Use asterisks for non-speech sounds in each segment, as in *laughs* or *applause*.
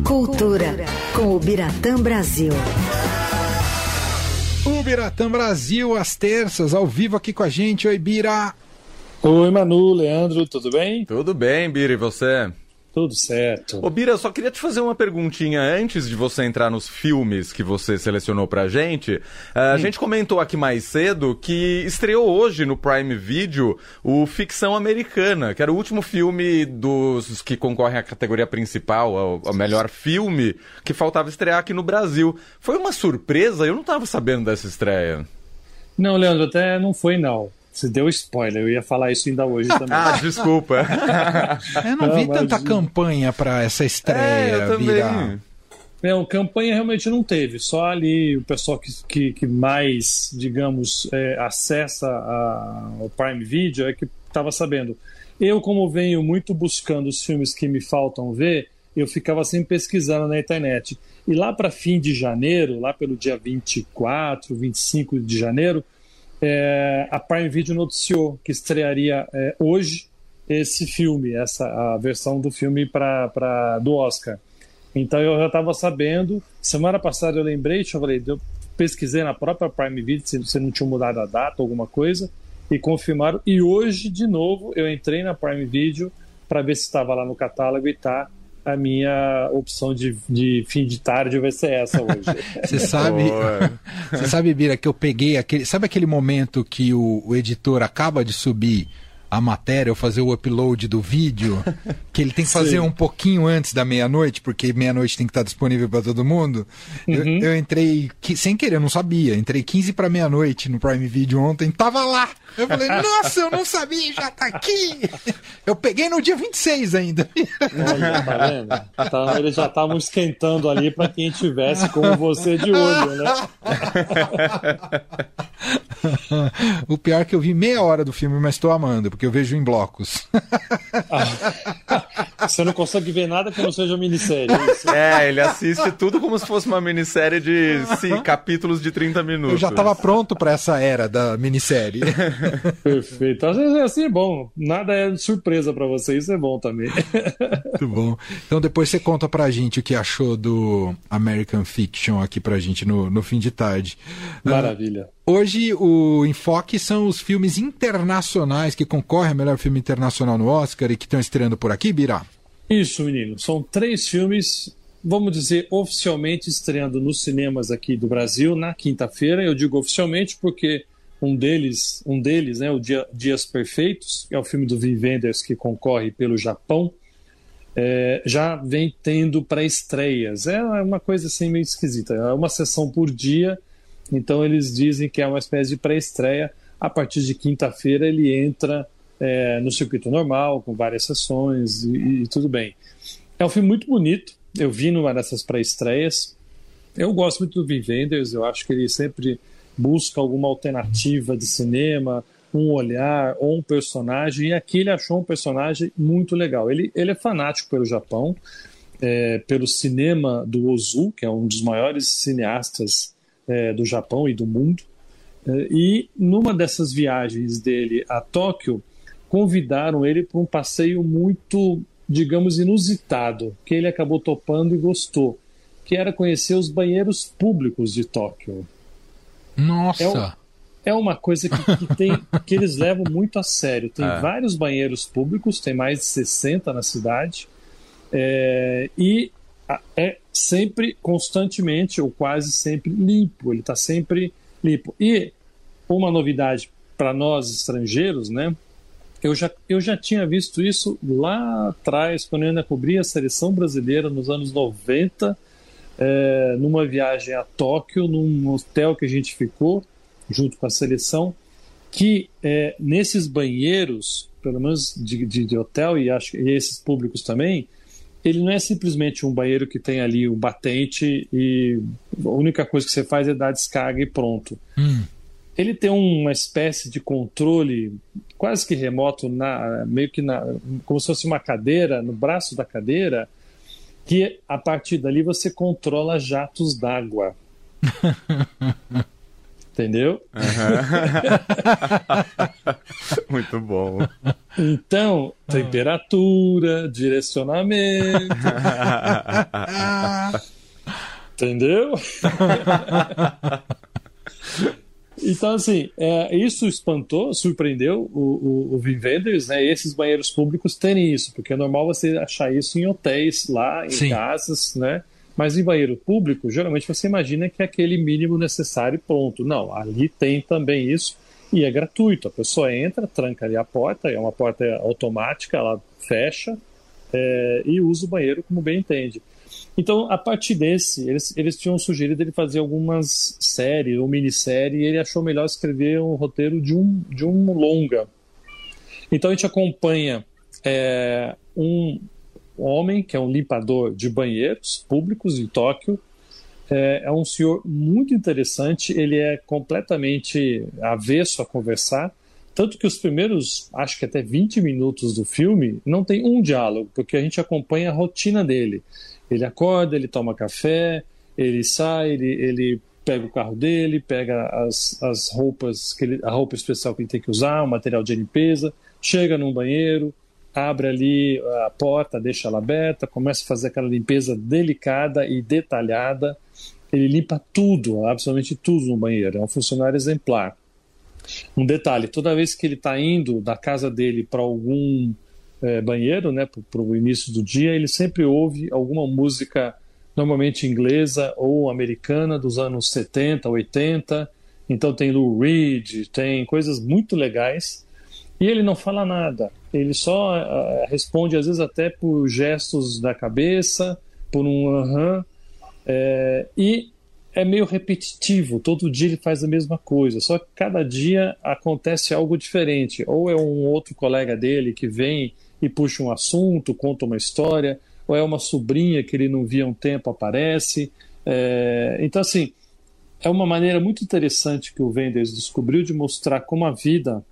Cultura com o Biratã Brasil. O Biratã Brasil, às terças, ao vivo aqui com a gente. Oi, Bira. Oi, Manu, Leandro, tudo bem? Tudo bem, Bira, e você? Tudo certo. Ô, Bira, só queria te fazer uma perguntinha antes de você entrar nos filmes que você selecionou pra gente. Uh, a gente comentou aqui mais cedo que estreou hoje no Prime Video o Ficção Americana, que era o último filme dos que concorrem à categoria principal, ao, ao melhor filme, que faltava estrear aqui no Brasil. Foi uma surpresa? Eu não tava sabendo dessa estreia. Não, Leandro, até não foi não. Você deu spoiler, eu ia falar isso ainda hoje *laughs* também. ah, desculpa. *laughs* eu não, não vi tanta campanha para essa estreia, é, eu virar. Não, campanha realmente não teve, só ali o pessoal que, que, que mais, digamos, é, acessa a, o Prime Video é que estava sabendo. Eu, como venho muito buscando os filmes que me faltam ver, eu ficava sempre pesquisando na internet. E lá para fim de janeiro, lá pelo dia 24, 25 de janeiro, é, a Prime Video noticiou que estrearia é, hoje esse filme, essa a versão do filme para do Oscar. Então eu já estava sabendo. Semana passada eu lembrei, eu falei, eu pesquisei na própria Prime Video se você não tinha mudado a data, alguma coisa, e confirmaram. E hoje, de novo, eu entrei na Prime Video para ver se estava lá no catálogo e tá a minha opção de, de fim de tarde vai ser essa hoje. *laughs* Você sabe, *laughs* você sabe, Bira, que eu peguei aquele. Sabe aquele momento que o, o editor acaba de subir a matéria ou fazer o upload do vídeo, que ele tem que fazer um pouquinho antes da meia-noite, porque meia-noite tem que estar disponível para todo mundo. Uhum. Eu, eu, entrei, sem querer, eu não sabia, entrei 15 para meia-noite no Prime Video ontem, tava lá. Eu falei, *laughs* nossa, eu não sabia, já tá aqui. Eu peguei no dia 26 ainda. Olha, tá vendo? Então, eles já estavam esquentando ali para quem tivesse como você de olho, né? *laughs* *laughs* o pior é que eu vi meia hora do filme, mas estou amando, porque eu vejo em blocos. Ah, você não consegue ver nada que não seja minissérie. É, é, ele assiste tudo como se fosse uma minissérie de sim, capítulos de 30 minutos. Eu já estava pronto para essa era da minissérie. *laughs* Perfeito. Às vezes é assim é bom. Nada é surpresa para você, isso é bom também. Muito bom. Então depois você conta pra gente o que achou do American Fiction aqui pra gente no, no fim de tarde. Maravilha. Uh, Hoje o enfoque são os filmes internacionais que concorrem a melhor filme internacional no Oscar e que estão estreando por aqui, Birá? Isso, menino. São três filmes, vamos dizer, oficialmente estreando nos cinemas aqui do Brasil na quinta-feira. Eu digo oficialmente porque um deles, um deles, né, o Dia, Dias Perfeitos, é o filme do Vin Wenders que concorre pelo Japão. É, já vem tendo pré-estreias. É uma coisa assim meio esquisita. É uma sessão por dia então eles dizem que é uma espécie de pré-estreia. A partir de quinta-feira ele entra é, no circuito normal, com várias sessões e, e, tudo bem. É um filme muito bonito. Eu vi numa dessas pré-estreias. Eu gosto muito do Vin. Eu acho que ele sempre busca alguma alternativa de cinema, um olhar ou um personagem. E aqui ele achou um personagem muito legal. Ele, ele é fanático pelo Japão, é, pelo cinema do Ozu, que é um dos maiores cineastas é, do Japão e do mundo. É, e numa dessas viagens dele a Tóquio, convidaram ele para um passeio muito, digamos, inusitado, que ele acabou topando e gostou, que era conhecer os banheiros públicos de Tóquio. Nossa! É, é uma coisa que, que, tem, que eles levam muito a sério. Tem *laughs* é. vários banheiros públicos, tem mais de 60 na cidade, é, e é sempre, constantemente, ou quase sempre limpo, ele está sempre limpo. E uma novidade para nós estrangeiros, né? Eu já, eu já tinha visto isso lá atrás, quando eu ainda cobria a seleção brasileira nos anos 90, é, numa viagem a Tóquio, num hotel que a gente ficou, junto com a seleção, que é, nesses banheiros, pelo menos de, de, de hotel, e acho e esses públicos também, ele não é simplesmente um banheiro que tem ali um batente e a única coisa que você faz é dar descarga e pronto. Hum. Ele tem uma espécie de controle quase que remoto, na, meio que na, como se fosse uma cadeira, no braço da cadeira, que a partir dali você controla jatos d'água. *laughs* Entendeu? Uhum. *laughs* Muito bom. Então, temperatura, direcionamento. *laughs* Entendeu? Então, assim, é, isso espantou, surpreendeu o, o, o Vin né? Esses banheiros públicos terem isso, porque é normal você achar isso em hotéis, lá, em Sim. casas, né? Mas em banheiro público, geralmente você imagina que é aquele mínimo necessário e pronto. Não, ali tem também isso e é gratuito. A pessoa entra, tranca ali a porta, é uma porta automática, ela fecha é, e usa o banheiro como bem entende. Então, a partir desse, eles, eles tinham sugerido ele fazer algumas séries ou minissérie e ele achou melhor escrever um roteiro de um, de um longa. Então, a gente acompanha é, um homem que é um limpador de banheiros públicos em Tóquio. É, é um senhor muito interessante, ele é completamente avesso a conversar. Tanto que os primeiros, acho que até 20 minutos do filme, não tem um diálogo, porque a gente acompanha a rotina dele. Ele acorda, ele toma café, ele sai, ele, ele pega o carro dele, pega as, as roupas, que ele, a roupa especial que ele tem que usar, o material de limpeza, chega num banheiro, abre ali a porta, deixa ela aberta, começa a fazer aquela limpeza delicada e detalhada. Ele limpa tudo, absolutamente tudo no banheiro. É um funcionário exemplar. Um detalhe: toda vez que ele está indo da casa dele para algum é, banheiro, né, para o início do dia, ele sempre ouve alguma música, normalmente inglesa ou americana, dos anos 70, 80. Então tem Lou Reed, tem coisas muito legais. E ele não fala nada, ele só uh, responde, às vezes, até por gestos da cabeça, por um aham. Uh -huh, é, e é meio repetitivo, todo dia ele faz a mesma coisa, só que cada dia acontece algo diferente. Ou é um outro colega dele que vem e puxa um assunto, conta uma história, ou é uma sobrinha que ele não via há um tempo, aparece. É, então, assim, é uma maneira muito interessante que o Wenders descobriu de mostrar como a vida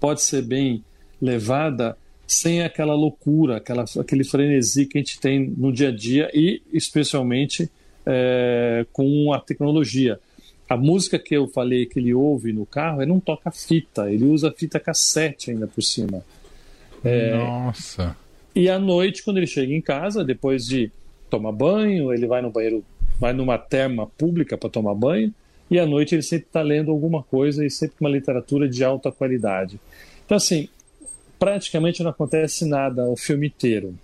pode ser bem levada sem aquela loucura, aquela, aquele frenesi que a gente tem no dia a dia e especialmente é, com a tecnologia. A música que eu falei que ele ouve no carro, ele não toca fita, ele usa fita cassete ainda por cima. É, Nossa. E à noite, quando ele chega em casa, depois de tomar banho, ele vai no banheiro, vai numa terma pública para tomar banho, e à noite ele sempre está lendo alguma coisa e sempre uma literatura de alta qualidade. Então, assim, praticamente não acontece nada o filme inteiro.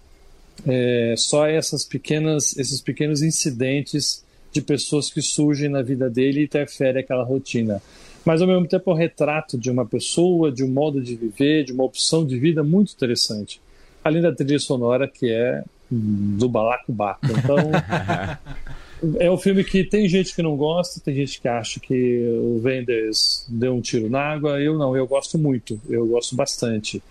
É, só essas pequenas, esses pequenos incidentes de pessoas que surgem na vida dele e interferem aquela rotina mas ao mesmo tempo é um retrato de uma pessoa, de um modo de viver, de uma opção de vida muito interessante. Além da trilha sonora que é do balacobaco. Então, *laughs* é um filme que tem gente que não gosta, tem gente que acha que o Wenders deu um tiro na água. Eu não, eu gosto muito, eu gosto bastante.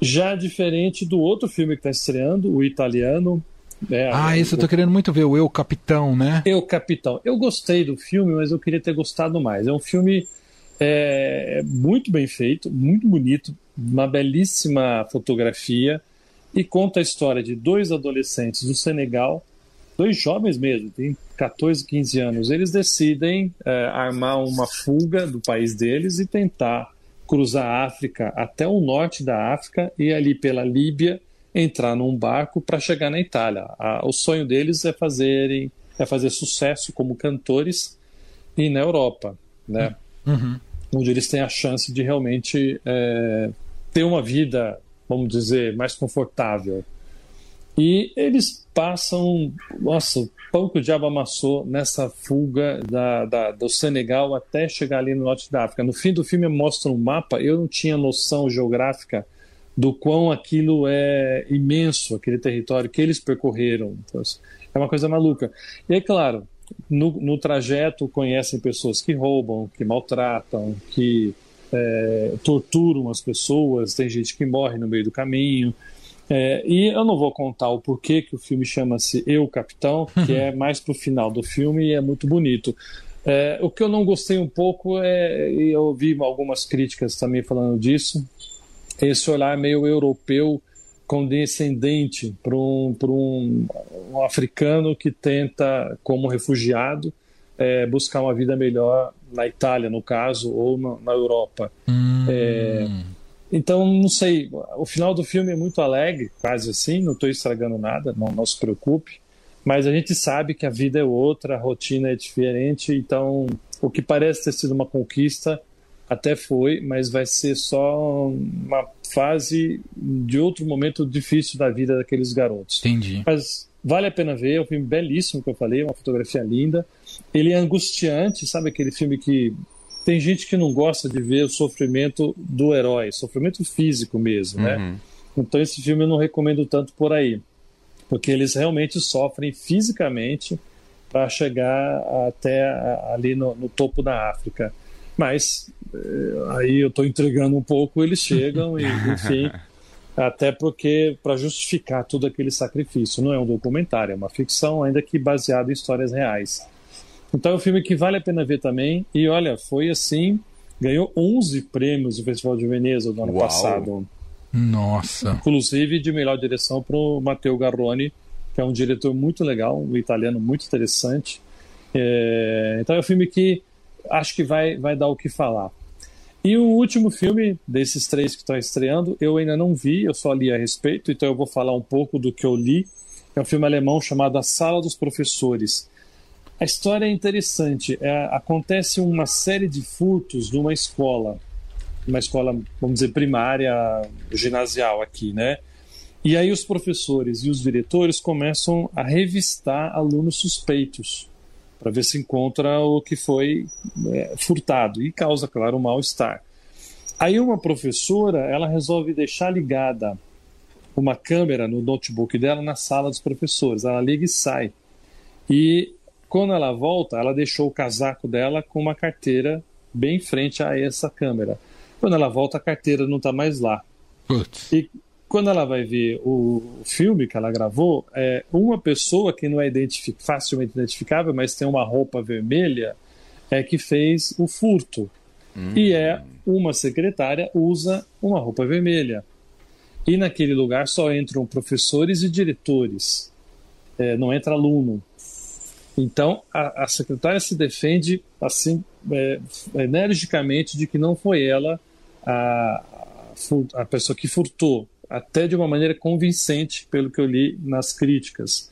Já diferente do outro filme que está estreando, o italiano. É, ah, isso eu tô querendo muito ver, o Eu Capitão, né? Eu Capitão. Eu gostei do filme, mas eu queria ter gostado mais. É um filme é muito bem feito, muito bonito, uma belíssima fotografia e conta a história de dois adolescentes do Senegal, dois jovens mesmo, têm 14, 15 anos. Eles decidem é, armar uma fuga do país deles e tentar cruzar a África até o norte da África e ali pela Líbia entrar num barco para chegar na Itália. o sonho deles é fazerem é fazer sucesso como cantores e na Europa, né? Uhum onde eles têm a chance de realmente é, ter uma vida, vamos dizer, mais confortável. E eles passam, nossa, o pão que o diabo amassou nessa fuga da, da, do Senegal até chegar ali no norte da África. No fim do filme mostra um mapa, eu não tinha noção geográfica do quão aquilo é imenso, aquele território que eles percorreram. Então, é uma coisa maluca. E é claro, no, no trajeto conhecem pessoas que roubam, que maltratam, que é, torturam as pessoas, tem gente que morre no meio do caminho. É, e eu não vou contar o porquê que o filme chama-se Eu Capitão, que é mais pro final do filme e é muito bonito. É, o que eu não gostei um pouco é, e eu vi algumas críticas também falando disso, esse olhar meio europeu condescendente para um, um, um africano que tenta, como refugiado, é, buscar uma vida melhor na Itália, no caso, ou na, na Europa. Hum. É, então, não sei, o final do filme é muito alegre, quase assim, não estou estragando nada, não, não se preocupe, mas a gente sabe que a vida é outra, a rotina é diferente, então o que parece ter sido uma conquista até foi, mas vai ser só uma fase de outro momento difícil da vida daqueles garotos. Entendi. Mas vale a pena ver, é um filme belíssimo que eu falei, uma fotografia linda. Ele é angustiante, sabe aquele filme que tem gente que não gosta de ver o sofrimento do herói, sofrimento físico mesmo, né? Uhum. Então esse filme eu não recomendo tanto por aí, porque eles realmente sofrem fisicamente para chegar até ali no, no, topo da África. Mas eh, aí eu estou entregando um pouco, eles chegam e, *laughs* enfim, até porque para justificar todo aquele sacrifício, não é um documentário, é uma ficção, ainda que baseado em histórias reais. Então é um filme que vale a pena ver também. E olha, foi assim, ganhou 11 prêmios no Festival de Veneza do ano Uau. passado. Nossa. Inclusive de melhor direção para o Matteo Garrone, que é um diretor muito legal, um italiano muito interessante. É... Então é um filme que acho que vai, vai dar o que falar. E o último filme desses três que estão estreando, eu ainda não vi, eu só li a respeito, então eu vou falar um pouco do que eu li. É um filme alemão chamado A Sala dos Professores. A história é interessante. É, acontece uma série de furtos numa escola, uma escola, vamos dizer, primária, ginasial aqui, né? E aí os professores e os diretores começam a revistar alunos suspeitos para ver se encontra o que foi é, furtado e causa, claro, um mal-estar. Aí uma professora, ela resolve deixar ligada uma câmera no notebook dela na sala dos professores. Ela liga e sai. E quando ela volta, ela deixou o casaco dela com uma carteira bem em frente a essa câmera. Quando ela volta, a carteira não está mais lá. Putz. E quando ela vai ver o filme que ela gravou, é uma pessoa que não é identific facilmente identificável, mas tem uma roupa vermelha, é que fez o furto. Hum. E é uma secretária usa uma roupa vermelha. E naquele lugar só entram professores e diretores. É, não entra aluno. Então, a, a secretária se defende assim é, energicamente de que não foi ela a, a pessoa que furtou, até de uma maneira convincente, pelo que eu li nas críticas.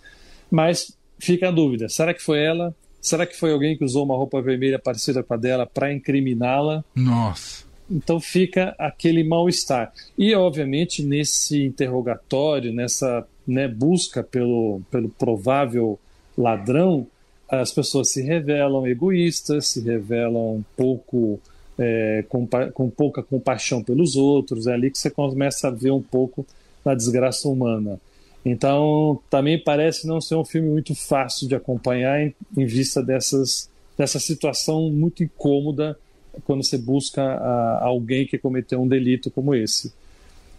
Mas fica a dúvida: será que foi ela? Será que foi alguém que usou uma roupa vermelha parecida com a dela para incriminá-la? Nossa. Então fica aquele mal-estar. E, obviamente, nesse interrogatório, nessa né, busca pelo, pelo provável ladrão, as pessoas se revelam egoístas, se revelam pouco é, com, com, pouca compaixão pelos outros. É ali que você começa a ver um pouco da desgraça humana. Então, também parece não ser um filme muito fácil de acompanhar em, em vista dessas, dessa situação muito incômoda quando você busca a, alguém que cometeu um delito como esse.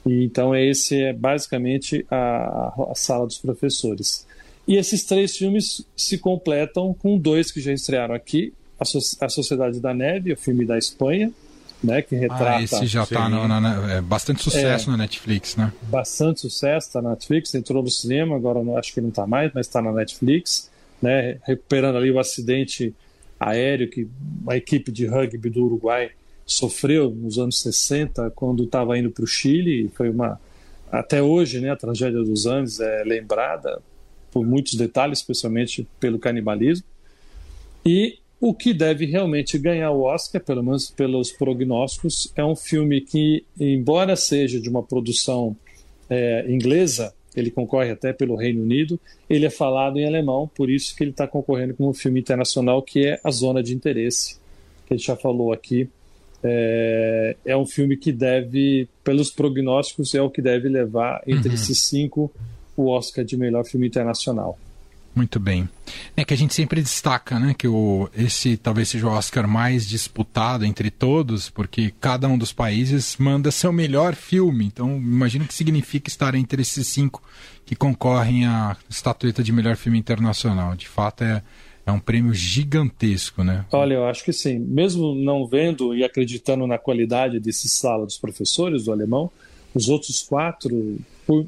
E, então, esse é basicamente a, a sala dos professores. E esses três filmes se completam com dois que já estrearam aqui: A, so a Sociedade da Neve, o filme da Espanha, né, que retrata. Ah, esse já está é, bastante sucesso é, na Netflix, né? Bastante sucesso, está na Netflix, entrou no cinema, agora não, acho que não está mais, mas está na Netflix, né, recuperando ali o acidente aéreo que a equipe de rugby do Uruguai sofreu nos anos 60, quando estava indo para o Chile, foi uma até hoje, né, a tragédia dos Andes é lembrada por muitos detalhes, especialmente pelo canibalismo. E o que deve realmente ganhar o Oscar, pelo menos pelos prognósticos, é um filme que, embora seja de uma produção é, inglesa, ele concorre até pelo Reino Unido, ele é falado em alemão, por isso que ele está concorrendo com um filme internacional que é A Zona de Interesse, que a gente já falou aqui. É, é um filme que deve, pelos prognósticos, é o que deve levar entre uhum. esses cinco o Oscar de melhor filme internacional. Muito bem. É que a gente sempre destaca, né, que o, esse talvez seja o Oscar mais disputado entre todos, porque cada um dos países manda seu melhor filme. Então, imagino que significa estar entre esses cinco que concorrem à estatueta de melhor filme internacional. De fato, é, é um prêmio gigantesco, né? Olha, eu acho que sim. Mesmo não vendo e acreditando na qualidade desse sala dos professores do alemão, os outros quatro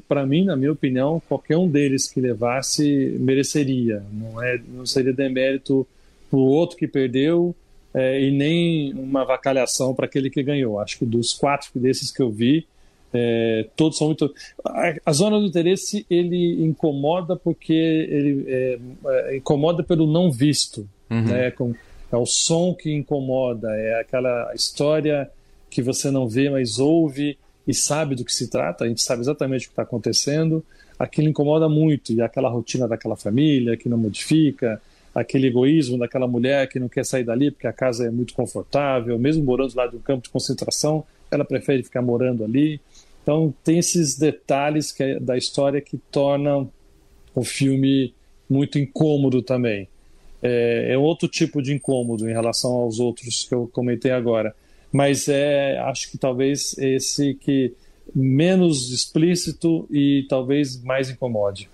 para mim, na minha opinião, qualquer um deles que levasse mereceria. Não é, não seria demérito para o outro que perdeu é, e nem uma vacalhação para aquele que ganhou. Acho que dos quatro desses que eu vi, é, todos são muito. A, a, zona do interesse ele incomoda porque ele é, é incomoda pelo não visto, uhum. né? Com, é o som que incomoda, é aquela história que você não vê, mas ouve e sabe do que se trata. A gente sabe exatamente o que está acontecendo. Aquilo incomoda muito e aquela rotina daquela família que não modifica, aquele egoísmo daquela mulher que não quer sair dali porque a casa é muito confortável, mesmo morando lá um campo de concentração, ela prefere ficar morando ali. Então tem esses detalhes que é da história que tornam o filme muito incômodo também. É, é, outro tipo de incômodo em relação aos outros que eu comentei agora. Mas é, acho que talvez esse que menos explícito e talvez mais incomode.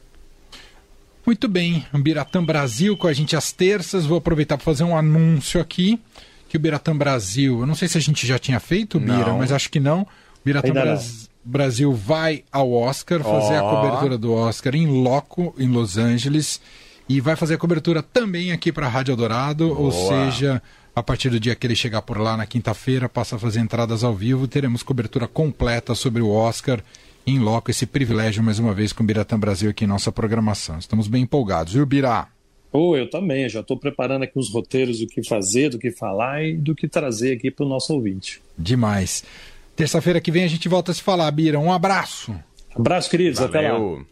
Muito bem, o Biratã Brasil com a gente às terças. Vou aproveitar para fazer um anúncio aqui que o Biratã Brasil, eu não sei se a gente já tinha feito, Bira, não. mas acho que não. O Biratã Bra Brasil vai ao Oscar fazer oh. a cobertura do Oscar em loco em Los Angeles e vai fazer a cobertura também aqui para a Rádio Dourado, ou seja, a partir do dia que ele chegar por lá na quinta-feira, passa a fazer entradas ao vivo, teremos cobertura completa sobre o Oscar em loco esse privilégio mais uma vez com o Biratã Brasil aqui em nossa programação. Estamos bem empolgados, viu, Birá? Oh, eu também, já estou preparando aqui os roteiros do que fazer, do que falar e do que trazer aqui para o nosso ouvinte. Demais. Terça-feira que vem a gente volta a se falar, Bira. Um abraço. Abraço, queridos. Valeu. Até lá.